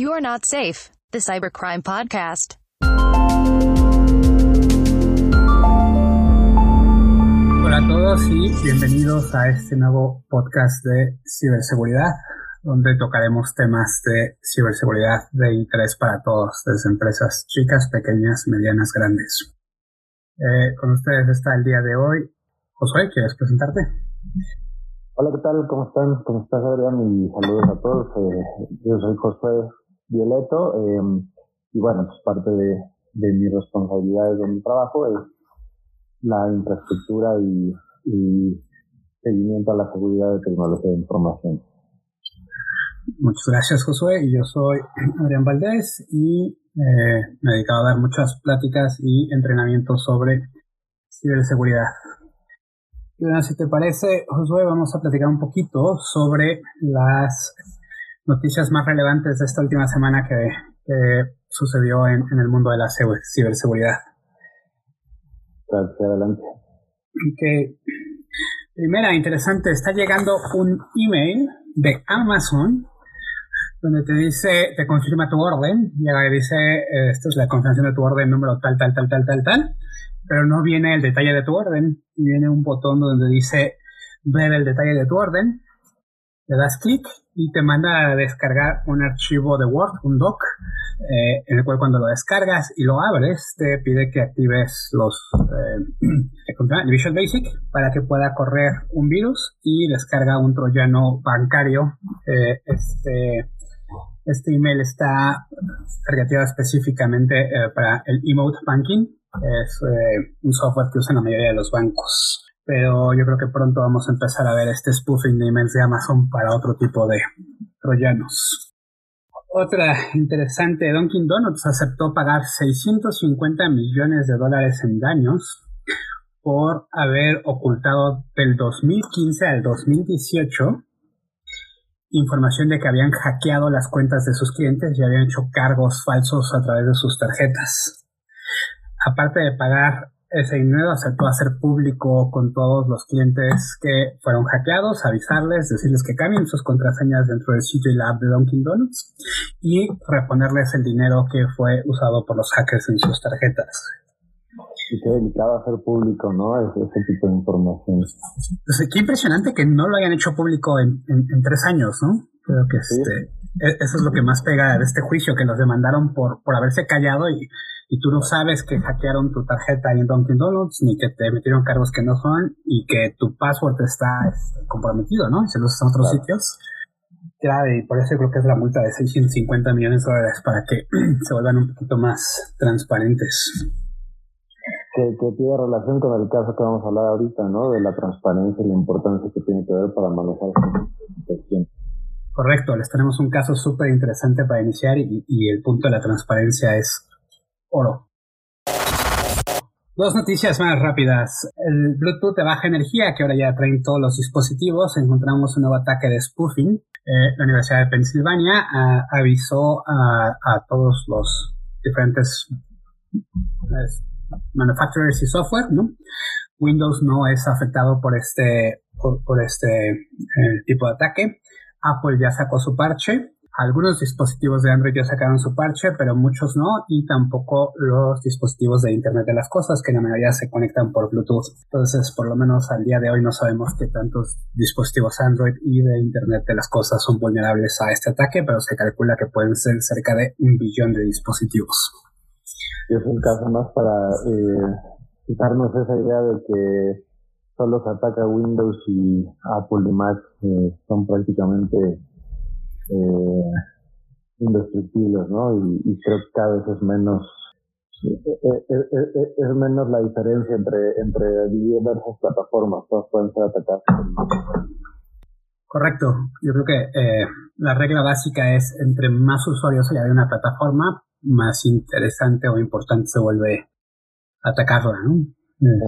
You are not safe. The Cybercrime Podcast. Hola a todos y bienvenidos a este nuevo podcast de ciberseguridad, donde tocaremos temas de ciberseguridad de interés para todos, desde empresas chicas, pequeñas, medianas, grandes. Eh, con ustedes está el día de hoy. Josué, ¿quieres presentarte? Hola, ¿qué tal? ¿Cómo están? ¿Cómo estás, Adrián? Y saludos a todos. Eh, yo soy Josué Violeto eh, y bueno, pues parte de, de mis responsabilidades de mi trabajo es la infraestructura y, y seguimiento a la seguridad de tecnología de información. Muchas gracias, Josué. Y yo soy Adrián Valdés y eh, me he dedicado a dar muchas pláticas y entrenamientos sobre ciberseguridad. Y bueno, si te parece, Josué, vamos a platicar un poquito sobre las noticias más relevantes de esta última semana que, sucedió en, en, el mundo de la ciberseguridad. Gracias, adelante. Okay. Primera, interesante, está llegando un email de Amazon donde te dice, te confirma tu orden, y dice, eh, esta es la confirmación de tu orden número tal, tal, tal, tal, tal, tal, pero no viene el detalle de tu orden, y viene un botón donde dice, ver el detalle de tu orden, le das clic y te manda a descargar un archivo de Word, un doc, eh, en el cual cuando lo descargas y lo abres, te pide que actives los eh, Visual Basic para que pueda correr un virus y descarga un troyano bancario. Eh, este, este email está targeteado específicamente eh, para el Emote Banking, es un software que usan la mayoría de los bancos pero yo creo que pronto vamos a empezar a ver este spoofing de emails de Amazon para otro tipo de troyanos. Otra interesante, Dunkin' Donuts aceptó pagar 650 millones de dólares en daños por haber ocultado del 2015 al 2018 información de que habían hackeado las cuentas de sus clientes y habían hecho cargos falsos a través de sus tarjetas. Aparte de pagar ese dinero aceptó hacer público con todos los clientes que fueron hackeados, avisarles, decirles que cambien sus contraseñas dentro del sitio y la app de Dunkin' Donuts y reponerles el dinero que fue usado por los hackers en sus tarjetas. Y qué delicado hacer público, ¿no? Ese, tipo de información. Pues, qué impresionante que no lo hayan hecho público en, tres años, ¿no? Creo que este, e, eso es lo que más pega de este juicio, que los demandaron por, por haberse callado y y tú no sabes que hackearon tu tarjeta en Dunkin' Donuts, ni que te metieron cargos que no son, y que tu password está este, comprometido, ¿no? Y se lo usas en otros sitios. Claro, y por eso yo creo que es la multa de 650 millones de dólares para que se vuelvan un poquito más transparentes. Que, que, tiene relación con el caso que vamos a hablar ahorita, ¿no? De la transparencia y la importancia que tiene que ver para manejar situación. Correcto, les tenemos un caso súper interesante para iniciar y, y, el punto de la transparencia es oro. Dos noticias más rápidas. El Bluetooth de baja energía, que ahora ya traen todos los dispositivos, encontramos un nuevo ataque de spoofing. Eh, la Universidad de Pensilvania ah, avisó a, todos los diferentes manufacturers y software. Windows no es afectado por este, por, este eh, tipo de ataque. Apple ya sacó su parche algunos dispositivos de Android ya sacaron su parche, pero muchos no, y tampoco los dispositivos de Internet de las Cosas, que la mayoría se conectan por Bluetooth. Entonces, por lo menos al día de hoy no sabemos qué tantos dispositivos Android y de Internet de las Cosas son vulnerables a este ataque, pero se calcula que pueden ser cerca de un billón de dispositivos. Y es un caso más para eh, quitarnos esa idea de que solo se ataca Windows y Apple y Mac eh, son prácticamente eh, indestructibles, ¿no? Y, creo que cada vez es menos es, menos la diferencia entre, entre diversas plataformas, todas pueden ser atacadas. Correcto, yo creo que eh, la regla básica es entre más usuarios haya de una plataforma, más interesante o importante se vuelve atacarla, ¿no?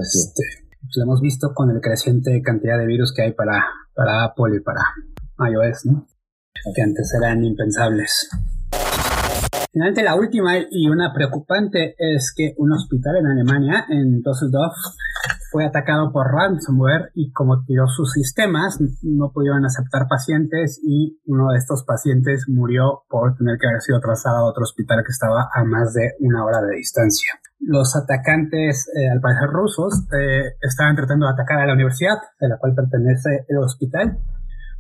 Este, pues lo hemos visto con el creciente cantidad de virus que hay para, para Apple y para iOS, ¿no? Que antes eran impensables. Finalmente, la última y una preocupante es que un hospital en Alemania, en Düsseldorf, fue atacado por ransomware y como tiró sus sistemas, no pudieron aceptar pacientes y uno de estos pacientes murió por tener que haber sido trasladado a otro hospital que estaba a más de una hora de distancia. Los atacantes, eh, al parecer rusos, eh, estaban tratando de atacar a la universidad de la cual pertenece el hospital.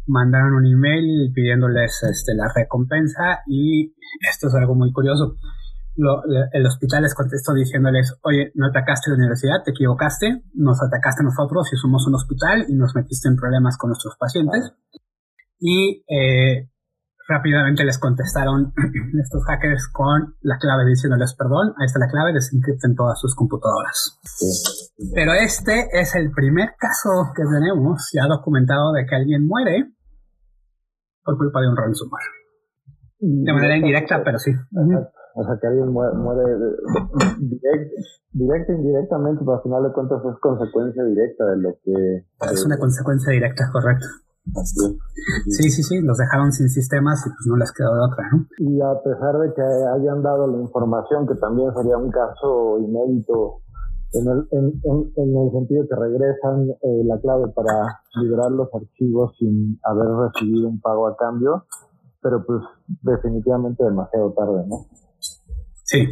Mandaron un email pidiéndoles este, la recompensa y esto es algo muy curioso el hospital les contestó diciéndoles, oye, no atacaste la universidad, te equivocaste, nos atacaste nosotros y somos un hospital y nos metiste en problemas con nuestros pacientes. Y eh, rápidamente les contestaron estos hackers con la clave diciéndoles, perdón, ahí está la clave, desencripten todas sus computadoras. Pero este es el primer caso que tenemos ya documentado de que alguien muere por culpa de un ransomware. De manera indirecta, pero sí. O sea, que alguien muere, directa e indirectamente, pero al final de cuentas es consecuencia directa de lo que... Es una consecuencia directa, correcto. Sí, sí, sí, los dejaron sin sistemas y pues no les quedó de otra, ¿no? Y a pesar de que hayan dado la información, que también sería un caso inédito en el, en, en, el sentido que regresan eh, la clave para liberar los archivos sin haber recibido un pago a cambio, pero pues definitivamente demasiado tarde, ¿no? Sí,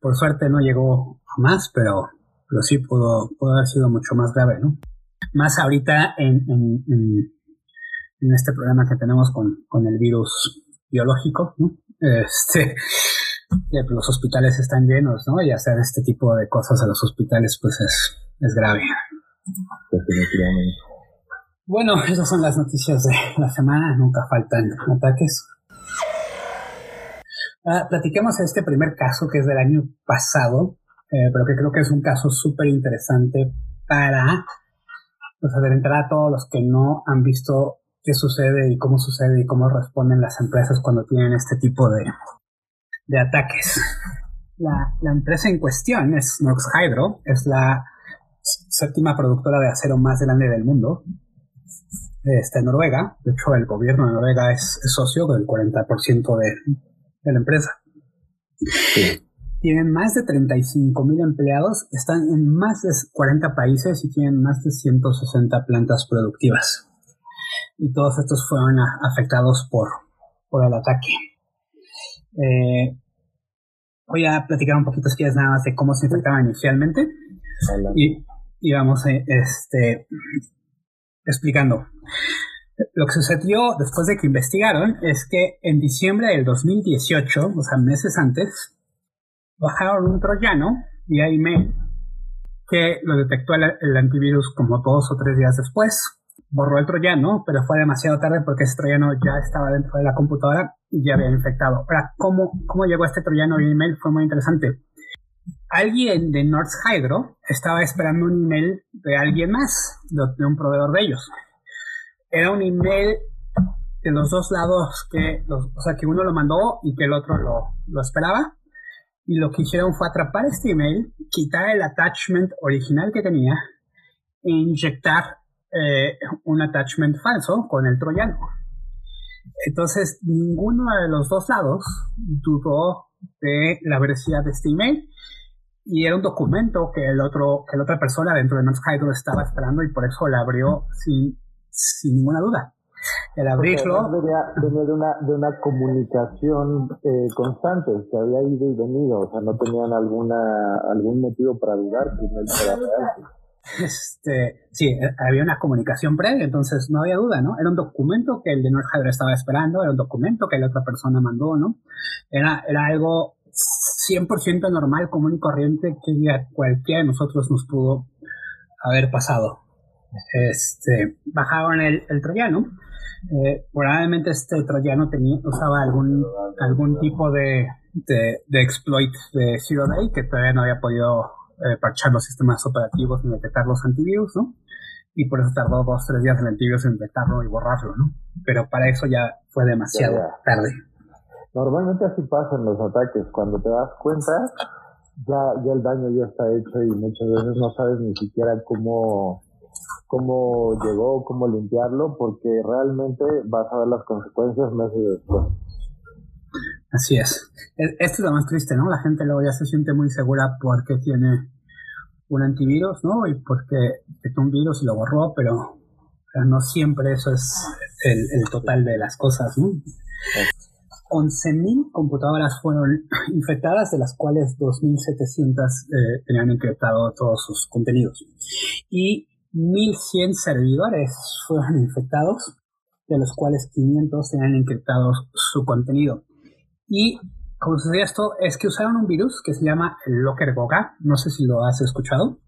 por suerte no llegó a más, pero, pero sí pudo, pudo haber sido mucho más grave, ¿no? Más ahorita en, en, en, este problema que tenemos con, con el virus biológico, ¿no? Este, que los hospitales están llenos, ¿no? Y hacer este tipo de cosas a los hospitales, pues es, es grave. Definitivamente. Bueno, esas son las noticias de la semana. Nunca faltan ataques. Ah, platiquemos este primer caso que es del año pasado, eh, pero que creo que es un caso súper interesante para pues, entrar a todos los que no han visto qué sucede y cómo sucede y cómo responden las empresas cuando tienen este tipo de, de ataques. La, la, empresa en cuestión es Norsk Hydro, es la séptima productora de acero más grande del mundo. Está en Noruega, de hecho el gobierno de Noruega es, es socio del 40% de, de la empresa. Tienen más de 35 mil empleados, están en más de 40 países y tienen más de 160 plantas productivas. Y todos estos fueron afectados por, por el ataque. Eh, voy a platicar un poquito, si nada más de cómo se infectaban inicialmente. Y, y, vamos a, este, explicando. Lo que sucedió después de que investigaron es que en diciembre del 2018, o sea, meses antes, bajaron un troyano vía email que lo detectó el, antivirus como dos o tres días después. Borró el troyano, pero fue demasiado tarde porque ese troyano ya estaba dentro de la computadora y ya había infectado. Ahora, ¿cómo, cómo llegó este troyano vía email? Fue muy interesante. Alguien de North Hydro estaba esperando un email de alguien más, de un proveedor de ellos era un email de los dos lados que, o sea, que uno lo mandó y que el otro lo, lo esperaba. Y lo que hicieron fue atrapar este email, quitar el attachment original que tenía e inyectar eh, un attachment falso con el troyano. Entonces, ninguno de los dos lados dudó de la veracidad de este email y era un documento que el otro que la otra persona dentro de North Hydro estaba esperando y por eso la abrió sin sin ninguna duda. El abrirlo... Venía, de, una, de una comunicación eh, constante, que había ido y venido, o sea, no tenían alguna algún motivo para dudar que no era real. Este, sí, eh, había una comunicación previa, entonces no había duda, ¿no? Era un documento que el de North estaba esperando, era un documento que la otra persona mandó, ¿no? Era, era algo 100% normal, común y corriente que cualquiera de nosotros nos pudo haber pasado este, bajaron el, el troyano. Eh, probablemente este troyano tenía, usaba algún, algún tipo de, de, de, exploit de Zero Day que todavía no había podido eh, parchar los sistemas operativos ni detectar los antivirus, ¿no? Y por eso tardó dos, tres días el antivirus en detectarlo y borrarlo, ¿no? Pero para eso ya fue demasiado tarde. Normalmente así pasan los ataques. Cuando te das cuenta, ya, ya el daño ya está hecho y muchas veces no sabes ni siquiera cómo cómo llegó, cómo limpiarlo, porque realmente vas a ver las consecuencias meses después. Así es. Esto es lo más triste, ¿no? La gente luego ya se siente muy segura porque tiene un antivirus, ¿no? Y porque detectó un virus y lo borró, pero, no siempre eso es el, total de las cosas, ¿no? 11.000 computadoras fueron infectadas, de las cuales 2.700 eh, tenían encriptado todos sus contenidos. Y 1.100 servidores fueron infectados, de los cuales 500 tenían encriptado su contenido. Y como sucede esto, es que usaron un virus que se llama Locker Goga. No sé si lo has escuchado.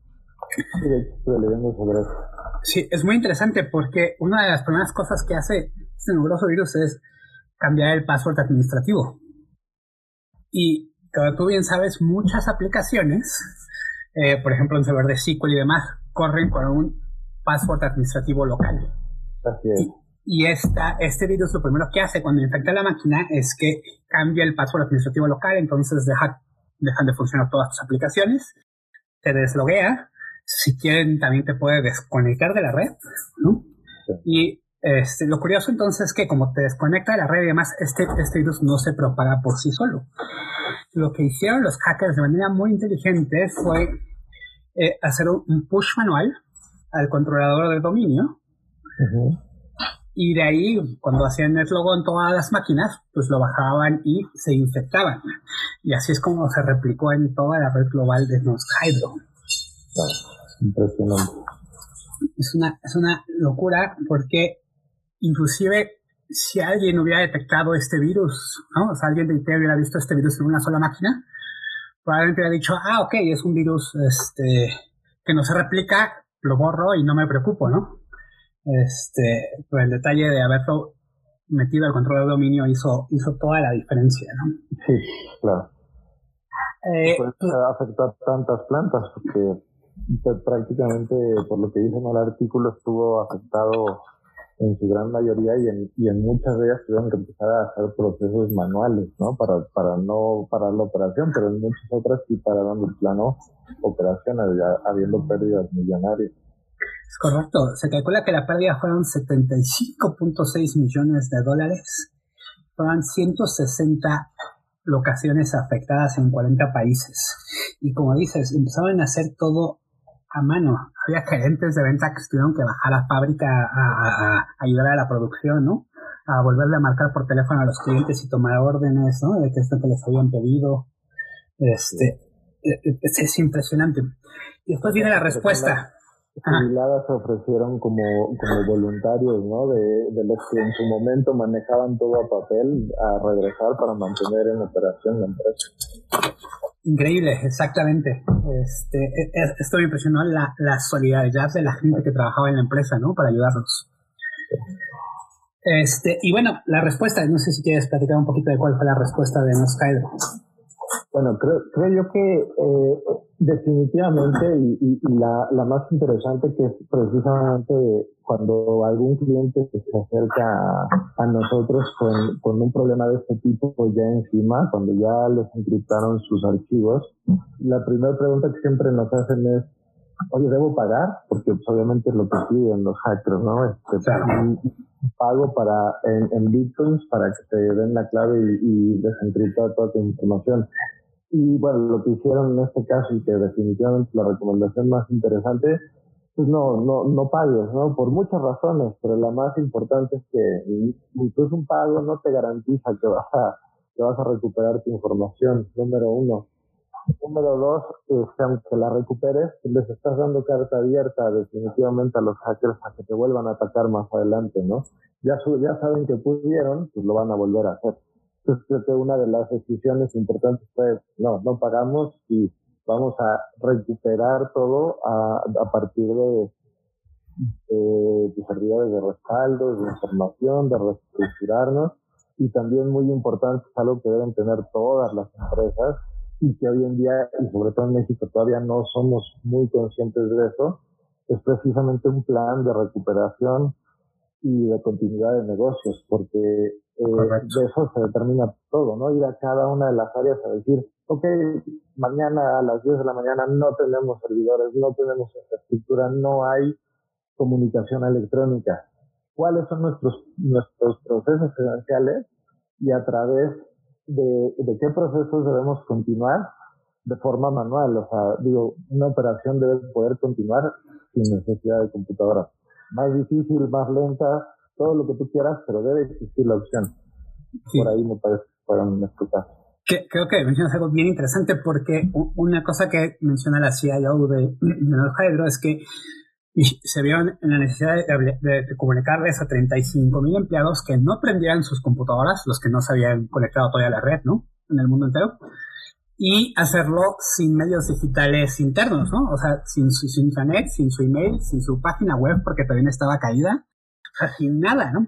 Sí, es muy interesante porque una de las primeras cosas que hace este numeroso virus es cambiar el password administrativo. Y como tú bien sabes, muchas aplicaciones, eh, por ejemplo en server de SQL y demás, corren con un password administrativo local. Así es. Y, esta, este virus lo primero que hace cuando infecta la máquina es que cambia el password administrativo local, entonces deja, dejan de funcionar todas tus aplicaciones, te desloguea, si quieren también te puede desconectar de la red, ¿no? Y este, lo curioso entonces es que como te desconecta de la red y demás, este, este virus no se propaga por sí solo. Lo que hicieron los hackers de manera muy inteligente fue eh, hacer un push manual al controlador de dominio. Y de ahí, cuando hacían el logo en todas las máquinas, pues lo bajaban y se infectaban. Y así es como se replicó en toda la red global de Nos Hydro. impresionante. Es una, es una locura porque inclusive si alguien hubiera detectado este virus, ¿no? O sea, alguien de IT hubiera visto este virus en una sola máquina, probablemente hubiera dicho, ah, ok, es un virus este, que no se replica, lo borro y no me preocupo, ¿no? Este, pero el detalle de haberlo metido al control de dominio hizo, hizo toda la diferencia, ¿no? Sí, claro. Eh, pues, afectó a tantas plantas porque pues, prácticamente, por lo que dice en el artículo, estuvo afectado en su gran mayoría y en, y en muchas de ellas tuvieron que empezar a hacer procesos manuales, ¿no? Para, para no parar la operación, pero en muchas otras sí pararon el plano operaciones, ya habiendo pérdidas millonarias. Es correcto. Se calcula que la pérdida fueron 75.6 millones de dólares. Fueron 160 locaciones afectadas en 40 países. Y como dices, empezaron a hacer todo a mano. Había gerentes de venta que tuvieron que bajar a la fábrica a, ayudar a la producción, ¿no? A volverle a marcar por teléfono a los clientes y tomar órdenes, ¿no? De qué es lo que les habían pedido. Este, e, e, es, impresionante. Y después viene la respuesta. Jubiladas se ofrecieron como, como voluntarios, ¿no? De, de los que en su momento manejaban todo a papel a regresar para mantener en operación la empresa. Increíble, exactamente. Este, e, e, esto me impresionó la, la solidaridad de la gente que trabajaba en la empresa, ¿no? Para ayudarlos. Este, y bueno, la respuesta, no sé si quieres platicar un poquito de cuál fue la respuesta de Noscaidro. Bueno, creo, creo yo que eh, definitivamente y, la, la, más interesante que es precisamente cuando algún cliente se acerca a, nosotros con, con, un problema de este tipo pues ya encima, cuando ya les encriptaron sus archivos, la primera pregunta que siempre nos hacen es, oye, ¿debo pagar? Porque pues, obviamente es lo que piden los hackers, ¿no? Este, pago para, en, en, bitcoins para que te den la clave y, y desencriptar toda tu información. Y bueno, lo que hicieron en este caso y que definitivamente la recomendación más interesante, pues no, no, no pagues, ¿no? Por muchas razones, pero la más importante es que incluso un pago no te garantiza que vas a, que vas a recuperar tu información, número uno. Número dos, que aunque la recuperes, les estás dando carta abierta definitivamente a los hackers a que te vuelvan a atacar más adelante, ¿no? Ya, ya saben que pudieron, pues lo van a volver a hacer. Entonces creo que una de las decisiones importantes fue, no, no pagamos y vamos a recuperar todo a, a partir de, de, servidores de respaldo, de información, de reestructurarnos y también muy importante, es algo que deben tener todas las empresas y que hoy en día, y sobre todo en México, todavía no somos muy conscientes de eso, es precisamente un plan de recuperación y de continuidad de negocios, porque eh, de eso se determina todo, ¿no? Ir a cada una de las áreas a decir, ok, mañana a las 10 de la mañana no tenemos servidores, no tenemos infraestructura, no hay comunicación electrónica. ¿Cuáles son nuestros, nuestros procesos esenciales y a través de, de qué procesos debemos continuar de forma manual. O sea, digo, una operación debe poder continuar sin necesidad de computadora. Más difícil, más lenta, todo lo que tú quieras, pero debe existir la opción. Por ahí me parece que fueron explicar. Creo que mencionas algo bien interesante porque una cosa que menciona la CIO de, de Hydro es que se vieron en la necesidad de, comunicarles a 35.000 empleados que no prendieran sus computadoras, los que no se habían conectado todavía a la red, ¿no? En el mundo entero. Y hacerlo sin medios digitales internos, ¿no? O sea, sin su, internet, sin su email, sin su página web, porque también estaba caída. O sea, sin nada, ¿no?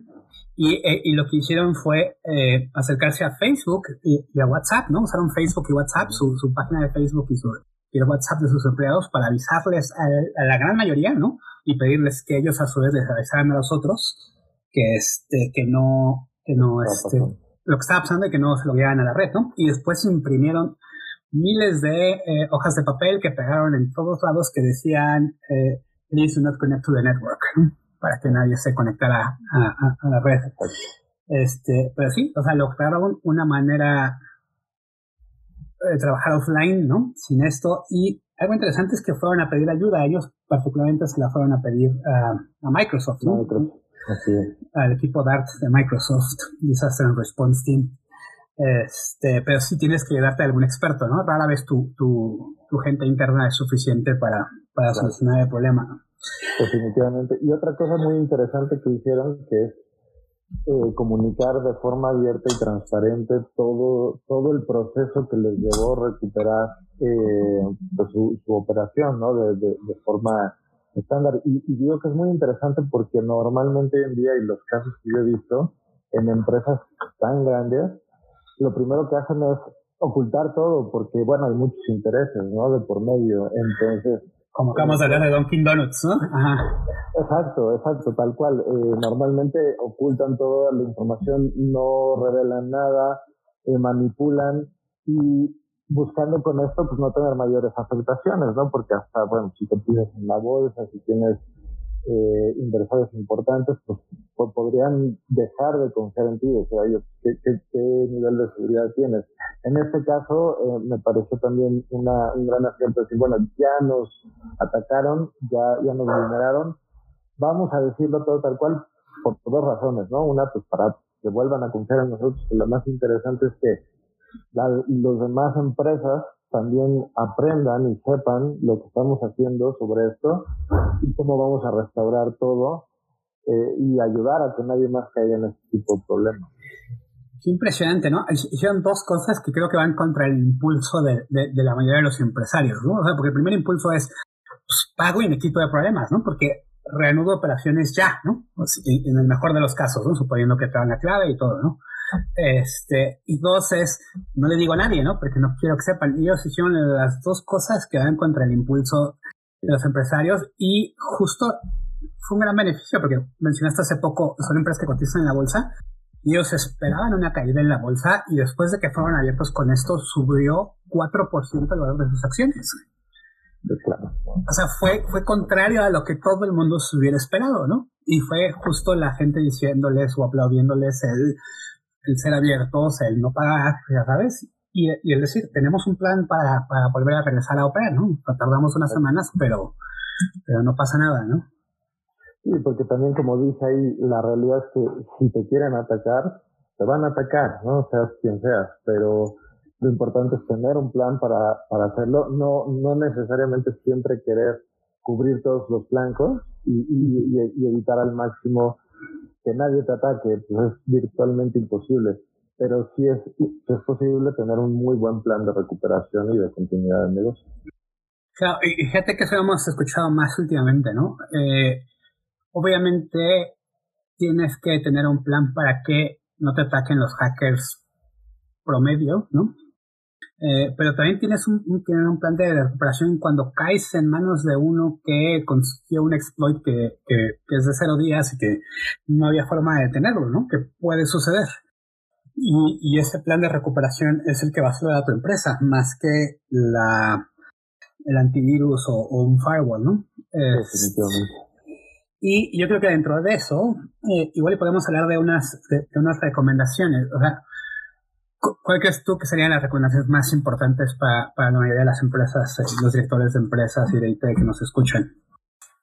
Y, eh, y lo que hicieron fue eh, acercarse a Facebook y, a WhatsApp, ¿no? Usaron Facebook y WhatsApp, su, su página de Facebook y su, y el WhatsApp de sus empleados para avisarles a, la gran mayoría, ¿no? Y pedirles que ellos a su vez les avisaran a los otros que, este, que no, que no, este, lo que estaba pasando y que no se lo llevaran a la red, ¿no? Y después imprimieron miles de eh, hojas de papel que pegaron en todos lados que decían, eh, please do not connect to the network, para que nadie se conectara a, a la red. Este, pero sí, o sea, lograron una manera eh, trabajar offline, ¿no? Sin esto. Y algo interesante es que fueron a pedir ayuda. Ellos particularmente se la fueron a pedir a Microsoft, ¿no? Al equipo DART de Microsoft, Disaster and Response Team. Este, pero sí tienes que ayudarte a algún experto, ¿no? Rara vez tu, tu, tu gente interna es suficiente para, para solucionar el problema. Definitivamente. Y otra cosa muy interesante que hicieron, que es eh, comunicar de forma abierta y transparente todo, todo el proceso que les llevó a recuperar eh, pues su, su, operación, ¿no? De, de, de forma estándar. Y, y, digo que es muy interesante porque normalmente hoy en día, y los casos que yo he visto en empresas tan grandes, lo primero que hacen es ocultar todo porque, bueno, hay muchos intereses, ¿no? De por medio. Entonces, como de hablar de Dunkin' Donuts, ¿no? Ajá. Exacto, exacto, tal cual. Eh, normalmente ocultan toda la información, no revelan nada, eh, manipulan y buscando con esto pues no tener mayores afectaciones, ¿no? Porque hasta, bueno, si te pides en la bolsa, si tienes eh, inversores importantes, pues, podrían dejar de confiar en ti, o sea, ¿qué, qué, nivel de seguridad tienes? En este caso, eh, me pareció también una, un gran acierto decir, bueno, ya nos atacaron, ya, ya nos vulneraron, vamos a decirlo todo tal cual por, dos razones, ¿no? Una, pues para que vuelvan a confiar en nosotros, y lo más interesante es que la, los demás empresas también aprendan y sepan lo que estamos haciendo sobre esto y cómo vamos a restaurar todo eh, y ayudar a que nadie más caiga en este tipo de problemas. Qué impresionante, ¿no? Hicieron dos cosas que creo que van contra el impulso de, la mayoría de los empresarios, ¿no? O sea, porque el primer impulso es pues, pago y me quito de problemas, ¿no? Porque reanudo operaciones ya, ¿no? En el mejor de los casos, ¿no? Suponiendo que te dan la clave y todo, ¿no? Este, y dos es, no le digo a nadie, ¿no? Porque no quiero que sepan. Ellos hicieron las dos cosas que van contra el impulso de los empresarios y justo fue un gran beneficio porque mencionaste hace poco, son empresas que cotizan en la bolsa ellos esperaban una caída en la bolsa y después de que fueron abiertos con esto subió 4% el valor de sus acciones. O sea, fue, fue contrario a lo que todo el mundo se hubiera esperado, ¿no? Y fue justo la gente diciéndoles o aplaudiéndoles el, el ser abiertos, el no pagar, ya sabes, y, y el decir, tenemos un plan para, para volver a regresar a operar, ¿no? Tardamos unas semanas, pero, pero no pasa nada, ¿no? Sí, porque también como dice ahí, la realidad es que si te quieren atacar, te van a atacar, ¿no? Seas quien seas, pero lo importante es tener un plan para, para hacerlo, no, no necesariamente siempre querer cubrir todos los blancos y, y, y evitar al máximo que nadie te ataque, pues es virtualmente imposible. Pero sí es, es posible tener un muy buen plan de recuperación y de continuidad del negocio. Claro, y fíjate que eso hemos escuchado más últimamente, ¿no? Eh, obviamente tienes que tener un plan para que no te ataquen los hackers promedio, ¿no? Eh, pero también tienes un, un, plan de recuperación cuando caes en manos de uno que consiguió un exploit que, que, es de cero días y que no había forma de detenerlo, ¿no? Que puede suceder. Y, y ese plan de recuperación es el que va a a tu empresa, más que la, el antivirus o, un firewall, ¿no? Y yo creo que dentro de eso, eh, igual podemos hablar de unas, de unas recomendaciones. O sea, ¿Cuál crees tú que serían las recomendaciones más importantes para, para la mayoría de las empresas, eh, los directores de empresas y de IT que nos escuchan?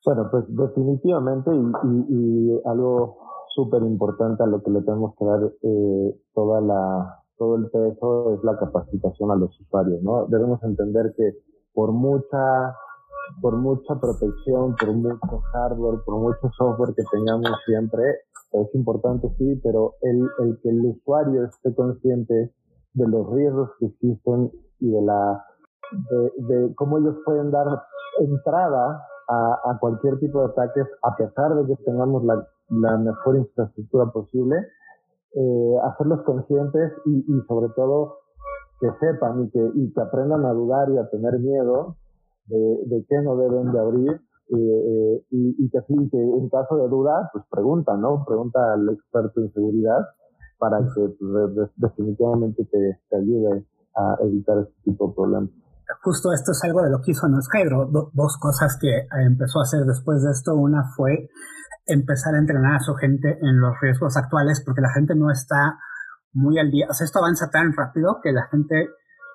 Bueno, pues definitivamente y, algo súper importante a lo que le tenemos que dar eh, toda la, todo el peso es la capacitación a los usuarios, ¿no? Debemos entender que por mucha por mucha protección, por mucho hardware, por mucho software que tengamos siempre, es importante sí, pero el, el que el usuario esté consciente de los riesgos que existen y de la de, cómo ellos pueden dar entrada a, a, cualquier tipo de ataques a pesar de que tengamos la, la mejor infraestructura posible, eh, hacerlos conscientes y, y sobre todo que sepan y que, y que aprendan a dudar y a tener miedo de, de qué no deben de abrir eh, y, y, que que en caso de duda, pues pregunta, ¿no? Pregunta al experto en seguridad para que pues, definitivamente te, te, ayude a evitar este tipo de problemas. Justo esto es algo de lo que hizo Noscairo. dos cosas que empezó a hacer después de esto. Una fue empezar a entrenar a su gente en los riesgos actuales porque la gente no está muy al día. O sea, esto avanza tan rápido que la gente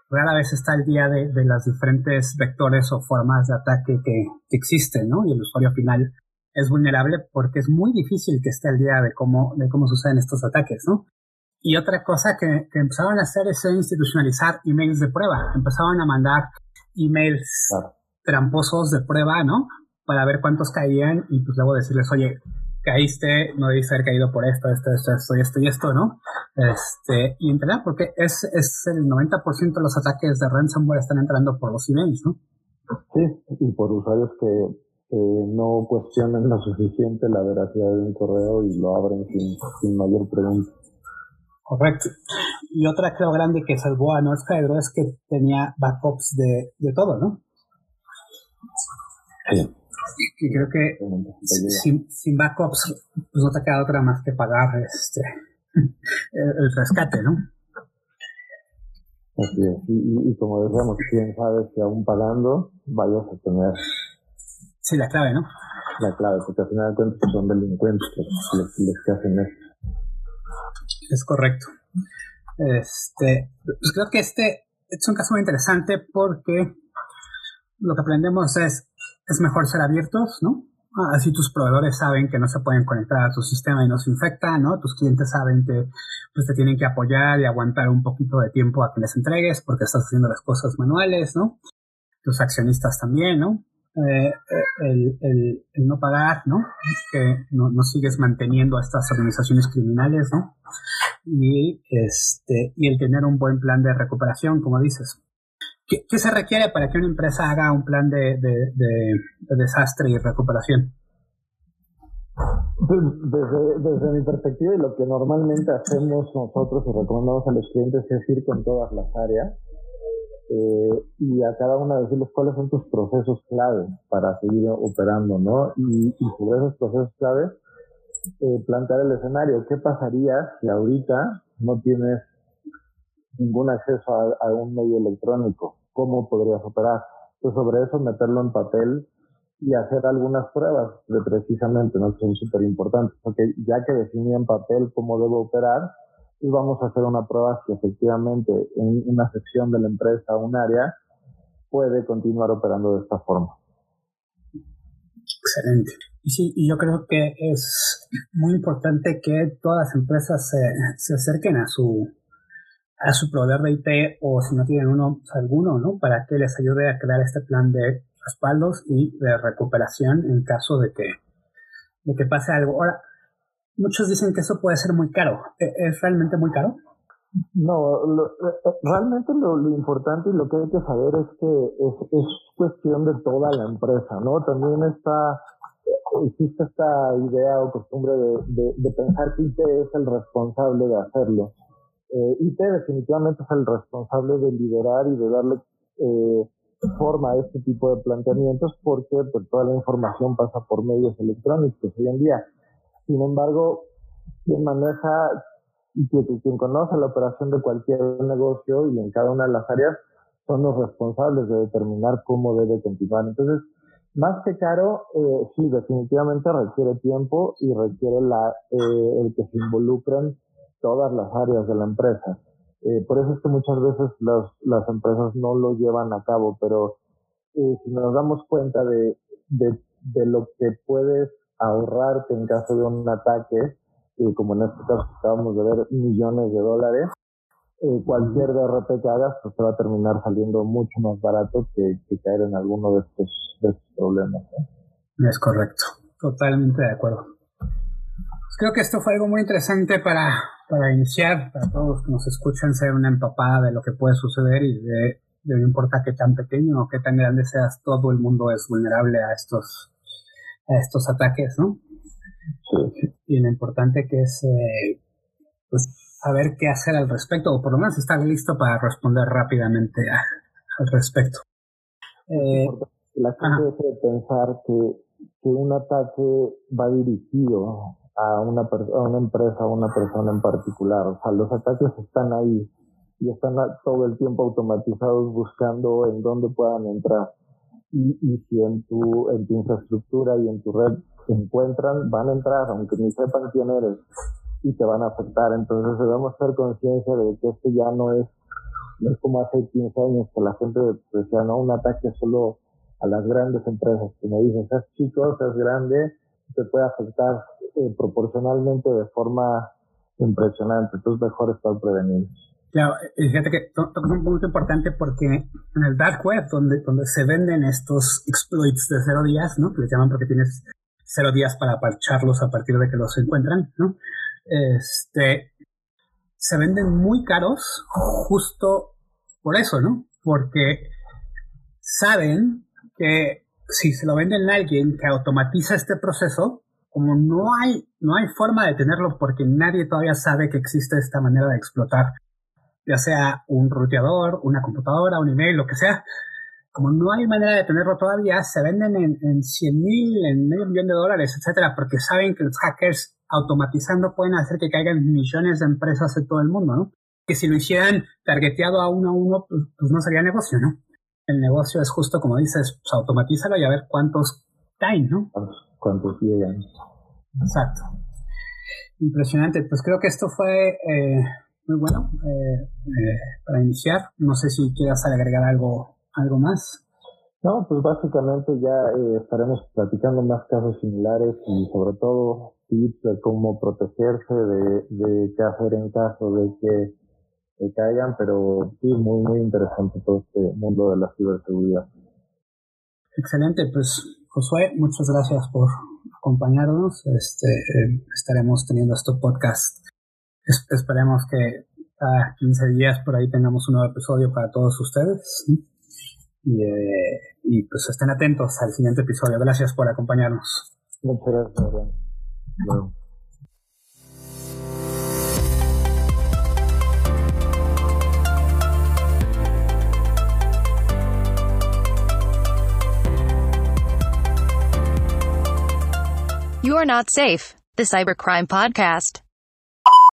rara vez está al día de, de las diferentes vectores o formas de ataque que, que, existen, ¿no? Y el usuario final es vulnerable porque es muy difícil que esté al día de cómo, de cómo suceden estos ataques, ¿no? Y otra cosa que, que empezaron a hacer es institucionalizar emails de prueba. Empezaban a mandar emails tramposos de prueba, ¿no? Para ver cuántos caían y pues luego decirles, oye, caíste, no debiste haber caído por esto, esto, esto, esto y esto y esto, ¿no? Este, y entrenar, porque es, es el 90% de los ataques de ransomware están entrando por los emails, ¿no? Sí, y por usuarios que, no cuestionan lo suficiente la veracidad de un correo y lo abren sin, sin mayor pregunta. Correcto. Y otra creo grande que salvó a North Hydro es que tenía backups de, de todo, ¿no? Sí que creo que sin, sin, backups pues no te queda otra más que pagar este el, rescate, ¿no? Así es. Y, y, como decíamos, quién sabe si aún pagando vayas a tener... Sí, la clave, ¿no? La clave, porque al final de cuentas son delincuentes los, que hacen esto. Es correcto. Este, pues creo que este es un caso muy interesante porque lo que aprendemos es es mejor ser abiertos, ¿no? Así tus proveedores saben que no se pueden conectar a tu sistema y no se infecta, ¿no? Tus clientes saben que pues, te tienen que apoyar y aguantar un poquito de tiempo a que les entregues porque estás haciendo las cosas manuales, ¿no? Tus accionistas también, ¿no? Eh, el, el, el, no pagar, ¿no? Que no, no, sigues manteniendo a estas organizaciones criminales, ¿no? Y, este, y el tener un buen plan de recuperación, como dices. ¿Qué, se requiere para que una empresa haga un plan de, desastre y recuperación? Pues, desde, mi perspectiva y lo que normalmente hacemos nosotros y recomendamos a los clientes es ir con todas las áreas eh, y a cada una decirles cuáles son tus procesos clave para seguir operando, ¿no? Y, sobre esos procesos claves, eh, plantear el escenario. ¿Qué pasaría si ahorita no tienes ningún acceso a, un medio electrónico. ¿Cómo podrías operar? Entonces, sobre eso meterlo en papel y hacer algunas pruebas de precisamente, ¿no? Que son súper importantes, porque ya que definí en papel cómo debo operar, pues vamos a hacer una prueba si efectivamente en una sección de la empresa, un área, puede continuar operando de esta forma. Excelente. Y sí, y yo creo que es muy importante que todas las empresas se, se acerquen a su, a su proveedor de IP o si no tienen uno, pues, alguno, ¿no? Para que les ayude a crear este plan de respaldos y de recuperación en caso de que, de que pase algo. Ahora, muchos dicen que eso puede ser muy caro. ¿E-, ¿Es realmente muy caro? No, eh, eh, realmente lo, importante y lo que hay que saber es que es, cuestión de toda la empresa, ¿no? También está, existe esta idea o costumbre de, de pensar que IT es el responsable de hacerlo eh, IT definitivamente es el responsable de liderar y de darle eh, forma a este tipo de planteamientos porque pues, toda la información pasa por medios electrónicos hoy en día. Sin embargo, quien maneja y quien, conoce la operación de cualquier negocio y en cada una de las áreas son los responsables de determinar cómo debe continuar. Entonces, más que caro, eh, sí, definitivamente requiere tiempo y requiere la, eh, el que se involucren todas las áreas de la empresa. Eh, por eso es que muchas veces las, las empresas no lo llevan a cabo, pero eh, si nos damos cuenta de, de, de, lo que puedes ahorrarte en caso de un ataque, como en este caso acabamos de ver millones de dólares, eh, cualquier DRP que hagas pues te va a terminar saliendo mucho más barato que, que caer en alguno de estos, de estos problemas. Es correcto, totalmente de acuerdo. Creo que esto fue algo muy interesante para, para iniciar, para todos los que nos escuchan, ser una empapada de lo que puede suceder y de, de no importa qué tan pequeño o qué tan grande seas, todo el mundo es vulnerable a estos, a estos ataques, ¿no? Sí. Y lo importante que es eh, pues, saber qué hacer al respecto, o por lo menos estar listo para responder rápidamente a, al respecto. Eh, la gente debe pensar que, que un ataque va dirigido a una, a una empresa, a una persona en particular. O sea, los ataques están ahí y están todo el tiempo automatizados buscando en dónde puedan entrar. Y, y si en tu, en tu infraestructura y en tu red encuentran, van a entrar, aunque ni sepan quién eres, y te van a afectar. Entonces debemos ser conciencia de que esto ya no es, no es como hace 15 años que la gente decía, no, un ataque solo a las grandes empresas, que me dicen, seas chico, seas grande, te puede afectar eh, proporcionalmente de forma impresionante. Entonces, mejor estar prevenido. Claro, fíjate que tocas un punto importante porque en el dark web, donde, donde se venden estos exploits de cero días, ¿no? Que les llaman porque tienes cero días para parcharlos a partir de que los encuentran, ¿no? Este, se venden muy caros justo por eso, ¿no? Porque saben que si se lo venden a alguien que automatiza este proceso, como no hay, no hay forma de tenerlo porque nadie todavía sabe que existe esta manera de explotar, ya sea un ruteador, una computadora, un email, lo que sea, como no hay manera de tenerlo todavía, se venden en, en 100 mil, en medio millón de dólares, etcétera, porque saben que los hackers automatizando pueden hacer que caigan millones de empresas en todo el mundo, ¿no? Que si lo hicieran targeteado a uno a uno, pues, pues no sería negocio, ¿no? El negocio es justo como dices, pues automatízalo y a ver cuántos caen, ¿no? Cuántos llegan. Exacto. Impresionante. Pues creo que esto fue eh, muy bueno eh, eh, para iniciar. No sé si quieras agregar algo, algo más. No, pues básicamente ya eh, estaremos platicando más casos similares y sobre todo tips de cómo protegerse, de, de qué hacer en caso de que, que caigan, pero sí, muy, muy interesante todo este mundo de la ciberseguridad. Excelente, pues Josué, muchas gracias por acompañarnos. Este, eh, estaremos teniendo este podcast. Es, esperemos que cada 15 días por ahí tengamos un nuevo episodio para todos ustedes. Y, eh, y pues estén atentos al siguiente episodio. Gracias por acompañarnos. Muchas gracias. Bueno. You are not safe. The Cybercrime Podcast.